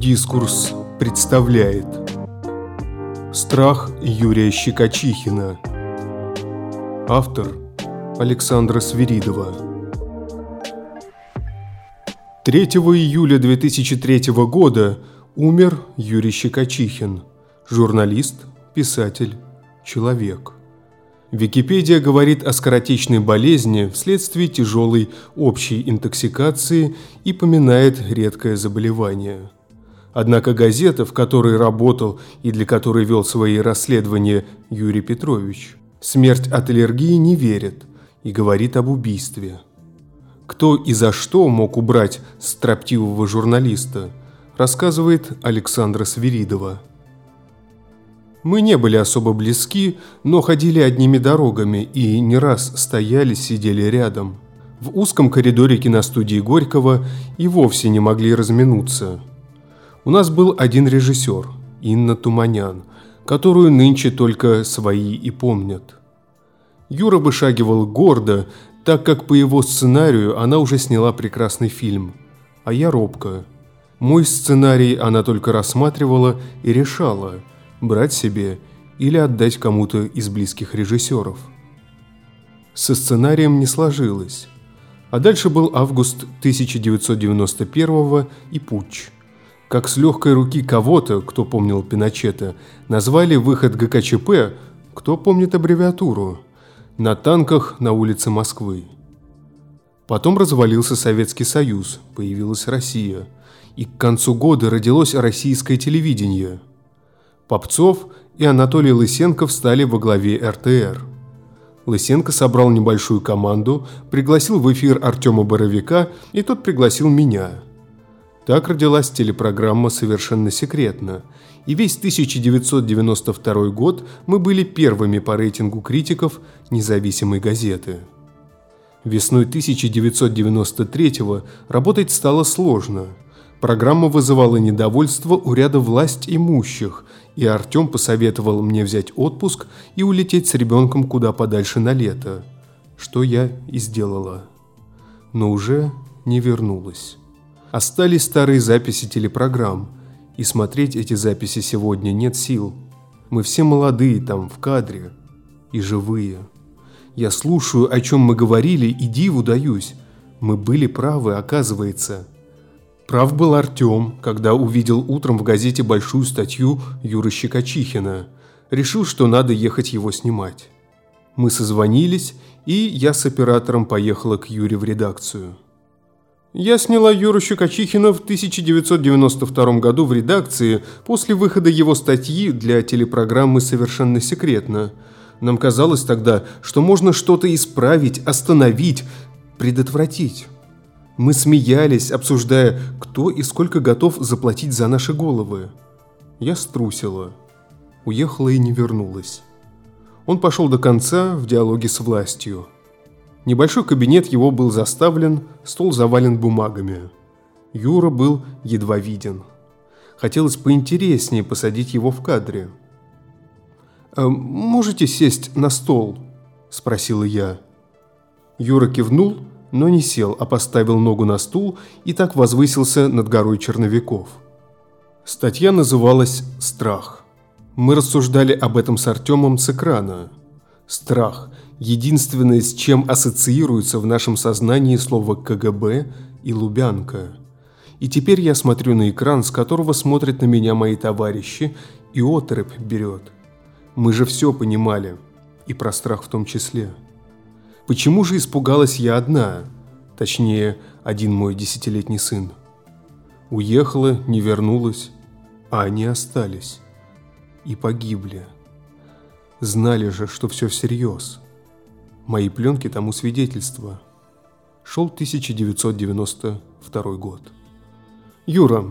Дискурс представляет Страх Юрия Щекочихина Автор Александра Свиридова 3 июля 2003 года умер Юрий Щекочихин, журналист, писатель, человек. Википедия говорит о скоротечной болезни вследствие тяжелой общей интоксикации и поминает редкое заболевание. Однако газета, в которой работал и для которой вел свои расследования Юрий Петрович, смерть от аллергии не верит и говорит об убийстве. Кто и за что мог убрать строптивого журналиста, рассказывает Александра Свиридова. Мы не были особо близки, но ходили одними дорогами и не раз стояли, сидели рядом. В узком коридоре киностудии Горького и вовсе не могли разминуться. У нас был один режиссер, Инна Туманян, которую нынче только свои и помнят. Юра вышагивал гордо, так как по его сценарию она уже сняла прекрасный фильм, а я робко. Мой сценарий она только рассматривала и решала – брать себе или отдать кому-то из близких режиссеров. Со сценарием не сложилось. А дальше был август 1991 и путч. Как с легкой руки кого-то, кто помнил Пиночета, назвали выход ГКЧП, кто помнит аббревиатуру, на танках на улице Москвы. Потом развалился Советский Союз, появилась Россия, и к концу года родилось российское телевидение – Попцов и Анатолий Лысенко встали во главе РТР. Лысенко собрал небольшую команду, пригласил в эфир Артема Боровика, и тот пригласил меня. Так родилась телепрограмма «Совершенно секретно», и весь 1992 год мы были первыми по рейтингу критиков независимой газеты. Весной 1993 работать стало сложно – Программа вызывала недовольство у ряда власть имущих, и Артем посоветовал мне взять отпуск и улететь с ребенком куда подальше на лето, что я и сделала. Но уже не вернулась. Остались старые записи телепрограмм, и смотреть эти записи сегодня нет сил. Мы все молодые там, в кадре, и живые. Я слушаю, о чем мы говорили, и диву даюсь. Мы были правы, оказывается – Прав был Артем, когда увидел утром в газете большую статью Юры Щекочихина. Решил, что надо ехать его снимать. Мы созвонились, и я с оператором поехала к Юре в редакцию. Я сняла Юру Щекочихина в 1992 году в редакции после выхода его статьи для телепрограммы «Совершенно секретно». Нам казалось тогда, что можно что-то исправить, остановить, предотвратить. Мы смеялись, обсуждая, кто и сколько готов заплатить за наши головы. Я струсила. Уехала и не вернулась. Он пошел до конца в диалоге с властью. Небольшой кабинет его был заставлен, стол завален бумагами. Юра был едва виден. Хотелось поинтереснее посадить его в кадре. «А «Можете сесть на стол?» – спросила я. Юра кивнул но не сел, а поставил ногу на стул и так возвысился над горой черновиков. Статья называлась «Страх». Мы рассуждали об этом с Артемом с экрана. Страх – единственное, с чем ассоциируется в нашем сознании слово «КГБ» и «Лубянка». И теперь я смотрю на экран, с которого смотрят на меня мои товарищи, и отрыбь берет. Мы же все понимали, и про страх в том числе. Почему же испугалась я одна? Точнее, один мой десятилетний сын. Уехала, не вернулась, а они остались. И погибли. Знали же, что все всерьез. Мои пленки тому свидетельство. Шел 1992 год. Юра,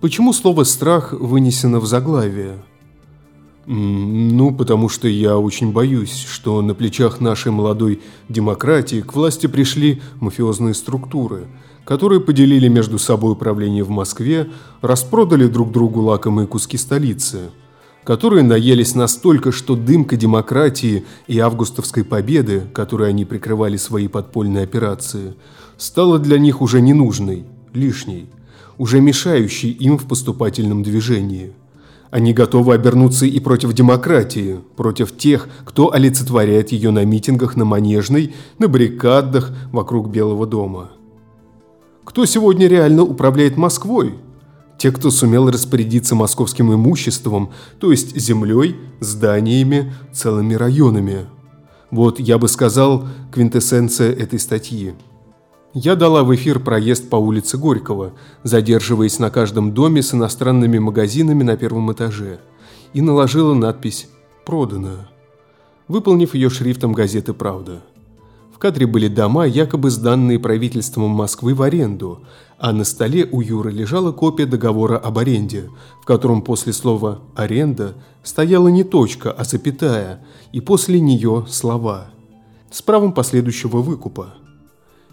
почему слово «страх» вынесено в заглавие? Ну, потому что я очень боюсь, что на плечах нашей молодой демократии к власти пришли мафиозные структуры, которые поделили между собой управление в Москве, распродали друг другу лакомые куски столицы, которые наелись настолько, что дымка демократии и августовской победы, которой они прикрывали свои подпольные операции, стала для них уже ненужной, лишней. уже мешающий им в поступательном движении. Они готовы обернуться и против демократии, против тех, кто олицетворяет ее на митингах на Манежной, на баррикадах вокруг Белого дома. Кто сегодня реально управляет Москвой? Те, кто сумел распорядиться московским имуществом, то есть землей, зданиями, целыми районами. Вот, я бы сказал, квинтэссенция этой статьи. Я дала в эфир проезд по улице Горького, задерживаясь на каждом доме с иностранными магазинами на первом этаже, и наложила надпись «Продано», выполнив ее шрифтом газеты «Правда». В кадре были дома, якобы сданные правительством Москвы в аренду, а на столе у Юры лежала копия договора об аренде, в котором после слова «аренда» стояла не точка, а запятая, и после нее слова с правом последующего выкупа.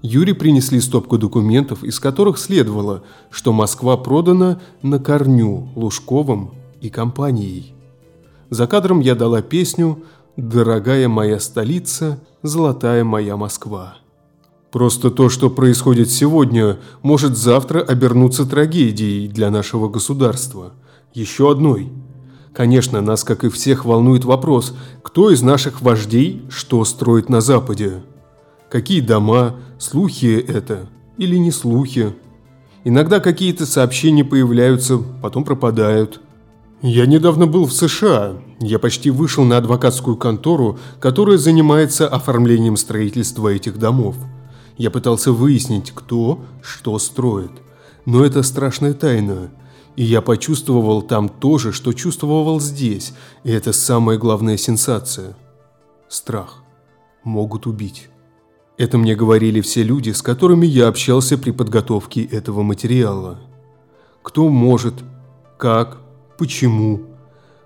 Юре принесли стопку документов, из которых следовало, что Москва продана на корню Лужковым и компанией. За кадром я дала песню «Дорогая моя столица, золотая моя Москва». Просто то, что происходит сегодня, может завтра обернуться трагедией для нашего государства. Еще одной. Конечно, нас, как и всех, волнует вопрос, кто из наших вождей что строит на Западе. Какие дома, слухи это или не слухи. Иногда какие-то сообщения появляются, потом пропадают. Я недавно был в США. Я почти вышел на адвокатскую контору, которая занимается оформлением строительства этих домов. Я пытался выяснить, кто что строит. Но это страшная тайна. И я почувствовал там то же, что чувствовал здесь. И это самая главная сенсация. Страх. Могут убить. Это мне говорили все люди, с которыми я общался при подготовке этого материала. Кто может, как, почему.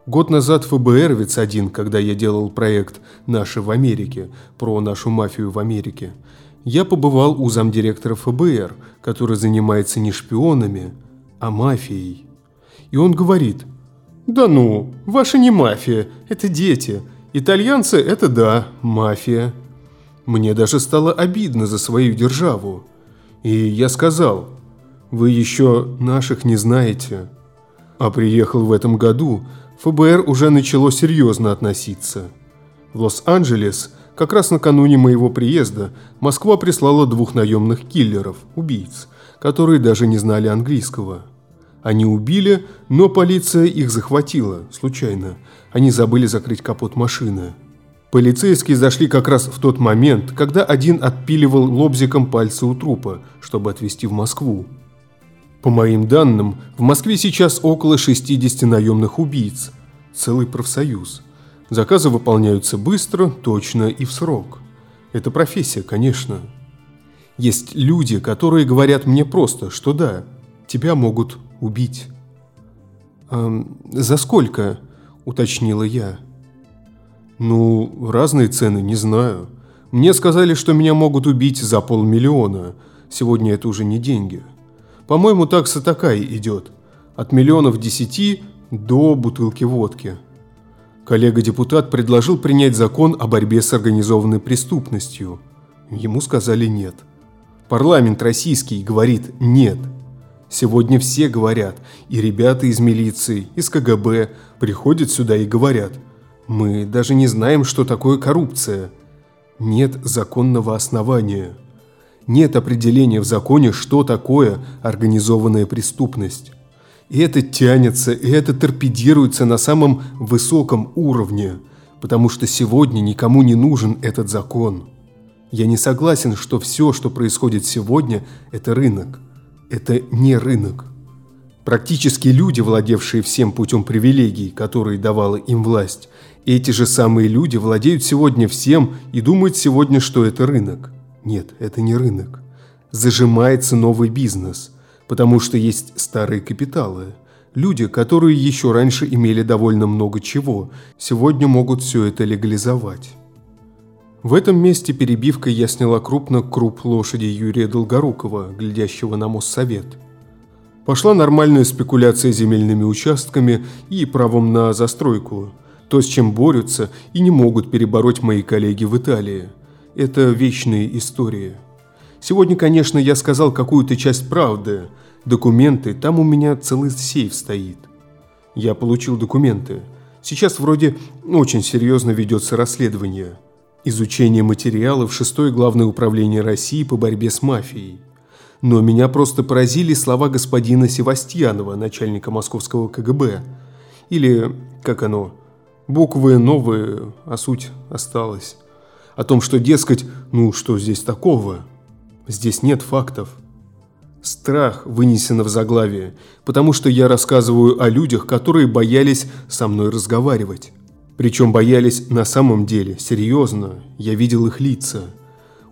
Год назад ФБРовец один, когда я делал проект «Наши в Америке» про нашу мафию в Америке – я побывал у замдиректора ФБР, который занимается не шпионами, а мафией. И он говорит, «Да ну, ваша не мафия, это дети. Итальянцы – это да, мафия». Мне даже стало обидно за свою державу. И я сказал, «Вы еще наших не знаете». А приехал в этом году, ФБР уже начало серьезно относиться. В Лос-Анджелес – как раз накануне моего приезда Москва прислала двух наемных киллеров, убийц, которые даже не знали английского. Они убили, но полиция их захватила, случайно. Они забыли закрыть капот машины. Полицейские зашли как раз в тот момент, когда один отпиливал лобзиком пальцы у трупа, чтобы отвезти в Москву. По моим данным, в Москве сейчас около 60 наемных убийц. Целый профсоюз – Заказы выполняются быстро, точно и в срок. Это профессия, конечно. Есть люди, которые говорят мне просто, что да, тебя могут убить. «Эм, «За сколько?» – уточнила я. «Ну, разные цены, не знаю. Мне сказали, что меня могут убить за полмиллиона. Сегодня это уже не деньги. По-моему, такса такая идет. От миллионов десяти до бутылки водки». Коллега-депутат предложил принять закон о борьбе с организованной преступностью. Ему сказали нет. Парламент российский говорит «нет». Сегодня все говорят, и ребята из милиции, из КГБ приходят сюда и говорят «мы даже не знаем, что такое коррупция». Нет законного основания. Нет определения в законе, что такое организованная преступность. И это тянется, и это торпедируется на самом высоком уровне, потому что сегодня никому не нужен этот закон. Я не согласен, что все, что происходит сегодня, это рынок. Это не рынок. Практически люди, владевшие всем путем привилегий, которые давала им власть, эти же самые люди владеют сегодня всем и думают сегодня, что это рынок. Нет, это не рынок. Зажимается новый бизнес – потому что есть старые капиталы. Люди, которые еще раньше имели довольно много чего, сегодня могут все это легализовать. В этом месте перебивкой я сняла крупно круп лошади Юрия Долгорукова, глядящего на Моссовет. Пошла нормальная спекуляция земельными участками и правом на застройку. То, с чем борются и не могут перебороть мои коллеги в Италии. Это вечные истории. Сегодня, конечно, я сказал какую-то часть правды. Документы, там у меня целый сейф стоит. Я получил документы. Сейчас вроде очень серьезно ведется расследование. Изучение материалов шестое главное управление России по борьбе с мафией. Но меня просто поразили слова господина Севастьянова, начальника московского КГБ. Или, как оно, буквы новые, а суть осталась. О том, что, дескать, ну что здесь такого? Здесь нет фактов. Страх вынесено в заглавие, потому что я рассказываю о людях, которые боялись со мной разговаривать. Причем боялись на самом деле, серьезно, я видел их лица.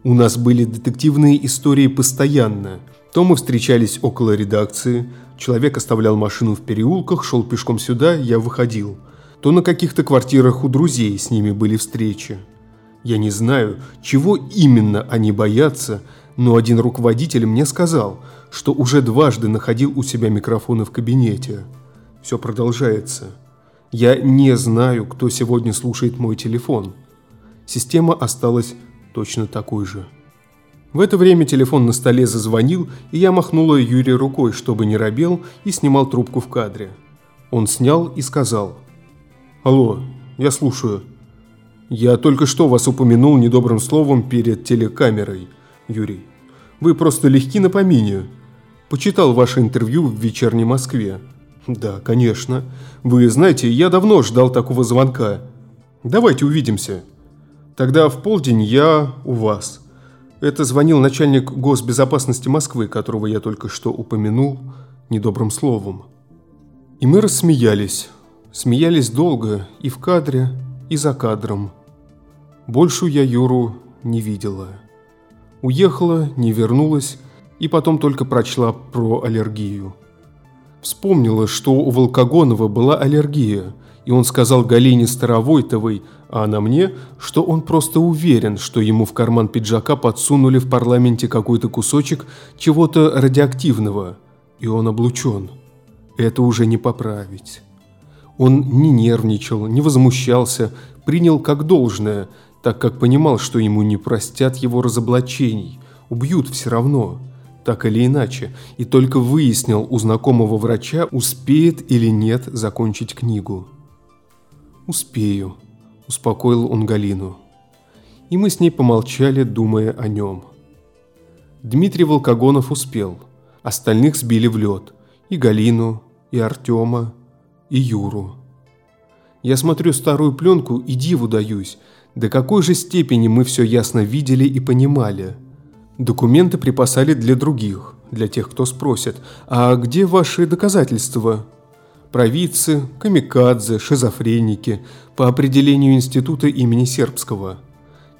У нас были детективные истории постоянно. То мы встречались около редакции, человек оставлял машину в переулках, шел пешком сюда, я выходил. То на каких-то квартирах у друзей с ними были встречи. Я не знаю, чего именно они боятся, но один руководитель мне сказал, что уже дважды находил у себя микрофоны в кабинете. Все продолжается. Я не знаю, кто сегодня слушает мой телефон. Система осталась точно такой же. В это время телефон на столе зазвонил, и я махнула Юре рукой, чтобы не робел, и снимал трубку в кадре. Он снял и сказал. «Алло, я слушаю. Я только что вас упомянул недобрым словом перед телекамерой, Юрий. Вы просто легки на помине. Почитал ваше интервью в «Вечерней Москве». Да, конечно. Вы знаете, я давно ждал такого звонка. Давайте увидимся. Тогда в полдень я у вас. Это звонил начальник госбезопасности Москвы, которого я только что упомянул недобрым словом. И мы рассмеялись. Смеялись долго и в кадре, и за кадром. Больше я Юру не видела. Уехала, не вернулась и потом только прочла про аллергию. Вспомнила, что у Волкогонова была аллергия, и он сказал Галине Старовойтовой, а она мне, что он просто уверен, что ему в карман пиджака подсунули в парламенте какой-то кусочек чего-то радиоактивного, и он облучен. Это уже не поправить. Он не нервничал, не возмущался, принял как должное, так как понимал, что ему не простят его разоблачений, убьют все равно – так или иначе, и только выяснил у знакомого врача, успеет или нет закончить книгу. «Успею», – успокоил он Галину. И мы с ней помолчали, думая о нем. Дмитрий Волкогонов успел, остальных сбили в лед. И Галину, и Артема, и Юру. Я смотрю старую пленку и диву даюсь, до какой же степени мы все ясно видели и понимали – Документы припасали для других, для тех, кто спросит, а где ваши доказательства? Провидцы, камикадзе, шизофреники, по определению института имени Сербского.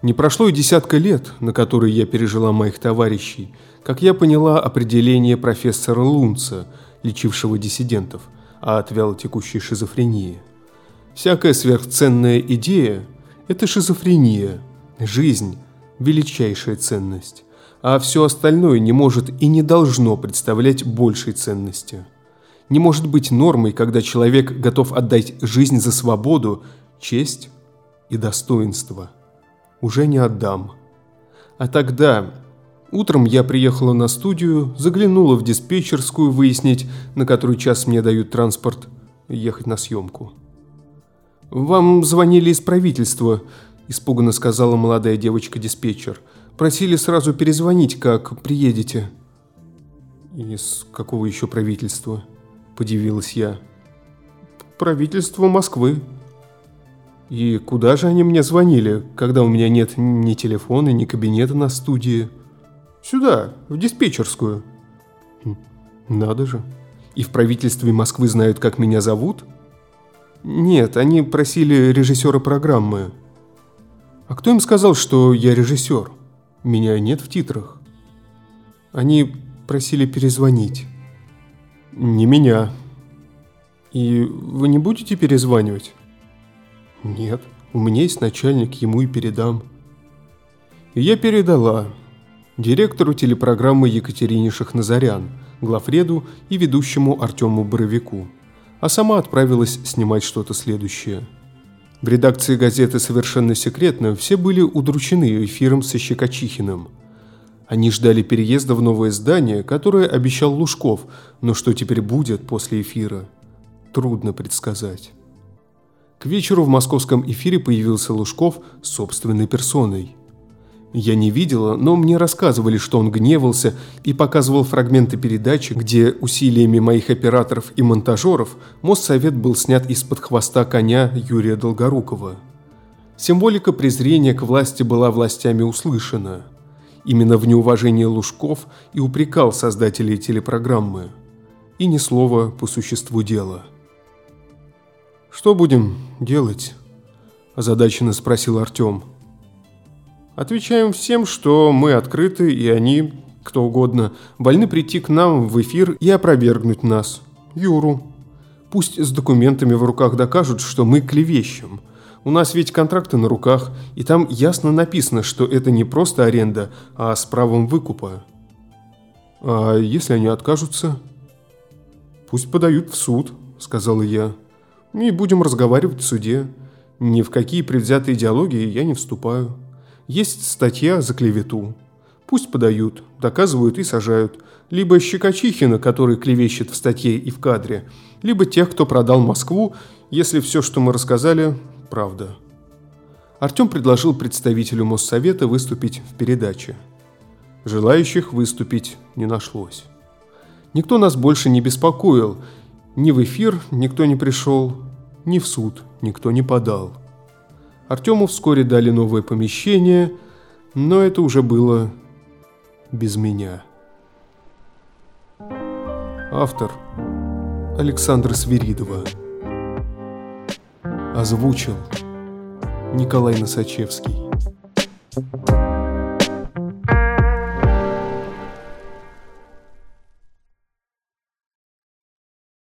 Не прошло и десятка лет, на которые я пережила моих товарищей, как я поняла определение профессора Лунца, лечившего диссидентов, а от вялотекущей шизофрении. Всякая сверхценная идея – это шизофрения, жизнь – величайшая ценность а все остальное не может и не должно представлять большей ценности. Не может быть нормой, когда человек готов отдать жизнь за свободу, честь и достоинство. Уже не отдам. А тогда... Утром я приехала на студию, заглянула в диспетчерскую выяснить, на который час мне дают транспорт, ехать на съемку. «Вам звонили из правительства», – испуганно сказала молодая девочка-диспетчер – Просили сразу перезвонить, как приедете». «Из какого еще правительства?» – подивилась я. «Правительство Москвы». «И куда же они мне звонили, когда у меня нет ни телефона, ни кабинета на студии?» «Сюда, в диспетчерскую». Хм, «Надо же. И в правительстве Москвы знают, как меня зовут?» «Нет, они просили режиссера программы». «А кто им сказал, что я режиссер?» Меня нет в титрах. Они просили перезвонить. Не меня. И вы не будете перезванивать? Нет, у меня есть начальник, ему и передам. И я передала директору телепрограммы Екатерине Шахназарян, главреду и ведущему Артему Боровику, а сама отправилась снимать что-то следующее – в редакции газеты «Совершенно секретно» все были удручены эфиром со Щекочихиным. Они ждали переезда в новое здание, которое обещал Лужков, но что теперь будет после эфира, трудно предсказать. К вечеру в московском эфире появился Лужков собственной персоной. Я не видела, но мне рассказывали, что он гневался и показывал фрагменты передачи, где усилиями моих операторов и монтажеров Моссовет был снят из-под хвоста коня Юрия Долгорукова. Символика презрения к власти была властями услышана. Именно в неуважении Лужков и упрекал создателей телепрограммы. И ни слова по существу дела. «Что будем делать?» – озадаченно спросил Артем. «Отвечаем всем, что мы открыты, и они, кто угодно, вольны прийти к нам в эфир и опровергнуть нас. Юру. Пусть с документами в руках докажут, что мы клевещем – у нас ведь контракты на руках, и там ясно написано, что это не просто аренда, а с правом выкупа. А если они откажутся? Пусть подают в суд, сказала я. И будем разговаривать в суде. Ни в какие предвзятые идеологии я не вступаю. Есть статья за клевету. Пусть подают, доказывают и сажают. Либо Щекочихина, который клевещет в статье и в кадре, либо тех, кто продал Москву, если все, что мы рассказали, правда. Артем предложил представителю Моссовета выступить в передаче. Желающих выступить не нашлось. Никто нас больше не беспокоил. Ни в эфир никто не пришел, ни в суд никто не подал. Артему вскоре дали новое помещение, но это уже было без меня. Автор Александра Свиридова Озвучил Николай Носачевский.